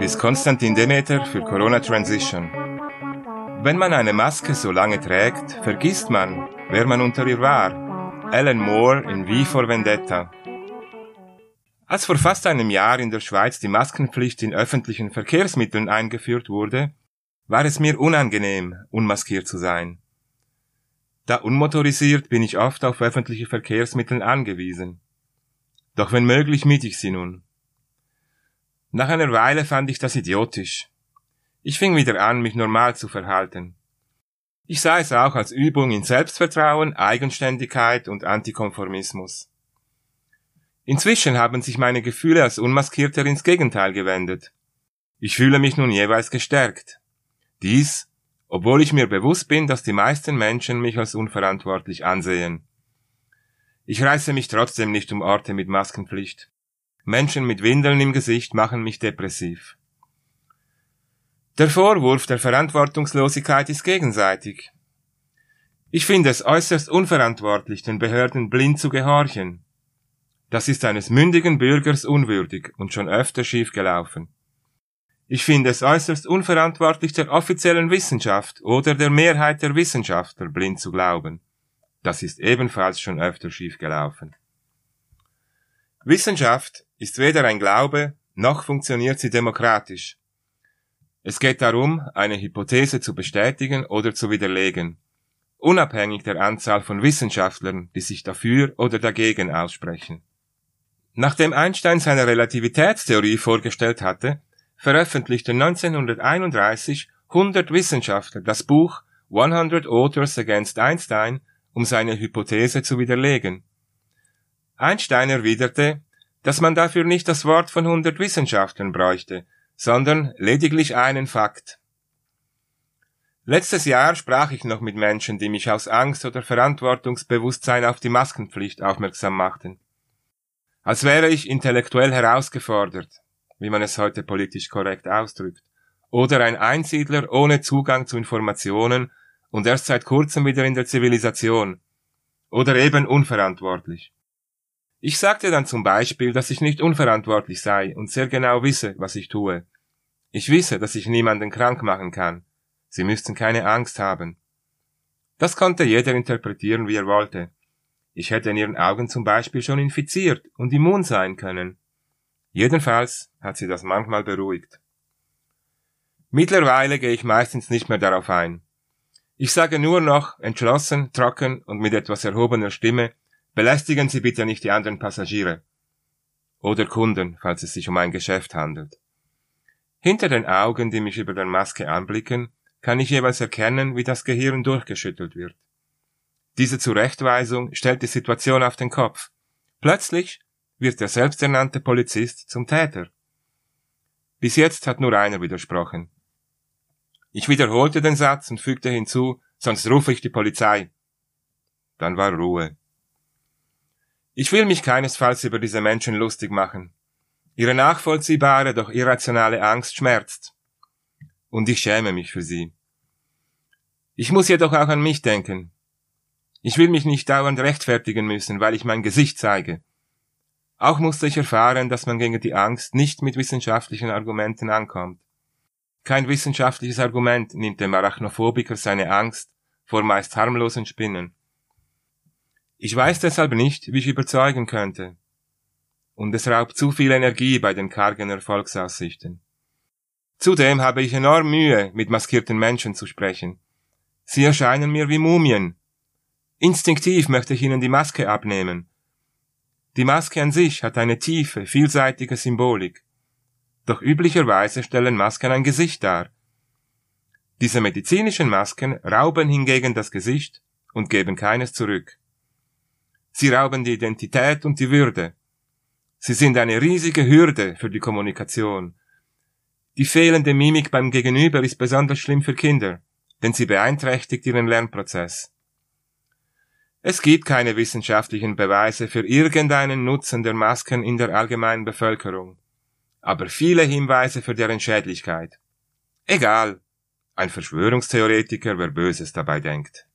Ist Konstantin Demeter für Corona Transition. Wenn man eine Maske so lange trägt, vergisst man, wer man unter ihr war. Alan Moore in Wie vor Vendetta. Als vor fast einem Jahr in der Schweiz die Maskenpflicht in öffentlichen Verkehrsmitteln eingeführt wurde, war es mir unangenehm, unmaskiert zu sein. Da unmotorisiert bin ich oft auf öffentliche Verkehrsmittel angewiesen. Doch wenn möglich mied ich sie nun. Nach einer Weile fand ich das idiotisch. Ich fing wieder an, mich normal zu verhalten. Ich sah es auch als Übung in Selbstvertrauen, Eigenständigkeit und Antikonformismus. Inzwischen haben sich meine Gefühle als Unmaskierter ins Gegenteil gewendet. Ich fühle mich nun jeweils gestärkt. Dies, obwohl ich mir bewusst bin, dass die meisten Menschen mich als unverantwortlich ansehen. Ich reiße mich trotzdem nicht um Orte mit Maskenpflicht. Menschen mit Windeln im Gesicht machen mich depressiv. Der Vorwurf der Verantwortungslosigkeit ist gegenseitig. Ich finde es äußerst unverantwortlich, den Behörden blind zu gehorchen. Das ist eines mündigen Bürgers unwürdig und schon öfter schiefgelaufen. Ich finde es äußerst unverantwortlich, der offiziellen Wissenschaft oder der Mehrheit der Wissenschaftler blind zu glauben. Das ist ebenfalls schon öfter schiefgelaufen. Wissenschaft ist weder ein Glaube, noch funktioniert sie demokratisch. Es geht darum, eine Hypothese zu bestätigen oder zu widerlegen, unabhängig der Anzahl von Wissenschaftlern, die sich dafür oder dagegen aussprechen. Nachdem Einstein seine Relativitätstheorie vorgestellt hatte, veröffentlichten 1931 100 Wissenschaftler das Buch 100 Authors Against Einstein, um seine Hypothese zu widerlegen. Einstein erwiderte, dass man dafür nicht das Wort von 100 Wissenschaftlern bräuchte, sondern lediglich einen Fakt. Letztes Jahr sprach ich noch mit Menschen, die mich aus Angst oder Verantwortungsbewusstsein auf die Maskenpflicht aufmerksam machten. Als wäre ich intellektuell herausgefordert, wie man es heute politisch korrekt ausdrückt, oder ein Einsiedler ohne Zugang zu Informationen und erst seit kurzem wieder in der Zivilisation, oder eben unverantwortlich. Ich sagte dann zum Beispiel, dass ich nicht unverantwortlich sei und sehr genau wisse, was ich tue. Ich wisse, dass ich niemanden krank machen kann. Sie müssten keine Angst haben. Das konnte jeder interpretieren, wie er wollte. Ich hätte in ihren Augen zum Beispiel schon infiziert und immun sein können. Jedenfalls hat sie das manchmal beruhigt. Mittlerweile gehe ich meistens nicht mehr darauf ein. Ich sage nur noch, entschlossen, trocken und mit etwas erhobener Stimme, belästigen Sie bitte nicht die anderen Passagiere. Oder Kunden, falls es sich um ein Geschäft handelt. Hinter den Augen, die mich über der Maske anblicken, kann ich jeweils erkennen, wie das Gehirn durchgeschüttelt wird. Diese Zurechtweisung stellt die Situation auf den Kopf. Plötzlich wird der selbsternannte Polizist zum Täter. Bis jetzt hat nur einer widersprochen. Ich wiederholte den Satz und fügte hinzu, sonst rufe ich die Polizei. Dann war Ruhe. Ich will mich keinesfalls über diese Menschen lustig machen. Ihre nachvollziehbare, doch irrationale Angst schmerzt. Und ich schäme mich für sie. Ich muss jedoch auch an mich denken. Ich will mich nicht dauernd rechtfertigen müssen, weil ich mein Gesicht zeige. Auch musste ich erfahren, dass man gegen die Angst nicht mit wissenschaftlichen Argumenten ankommt. Kein wissenschaftliches Argument nimmt dem Arachnophobiker seine Angst vor meist harmlosen Spinnen. Ich weiß deshalb nicht, wie ich überzeugen könnte. Und es raubt zu viel Energie bei den kargen Erfolgsaussichten. Zudem habe ich enorm Mühe, mit maskierten Menschen zu sprechen. Sie erscheinen mir wie Mumien, Instinktiv möchte ich ihnen die Maske abnehmen. Die Maske an sich hat eine tiefe, vielseitige Symbolik. Doch üblicherweise stellen Masken ein Gesicht dar. Diese medizinischen Masken rauben hingegen das Gesicht und geben keines zurück. Sie rauben die Identität und die Würde. Sie sind eine riesige Hürde für die Kommunikation. Die fehlende Mimik beim Gegenüber ist besonders schlimm für Kinder, denn sie beeinträchtigt ihren Lernprozess. Es gibt keine wissenschaftlichen Beweise für irgendeinen Nutzen der Masken in der allgemeinen Bevölkerung, aber viele Hinweise für deren Schädlichkeit. Egal, ein Verschwörungstheoretiker, wer Böses dabei denkt.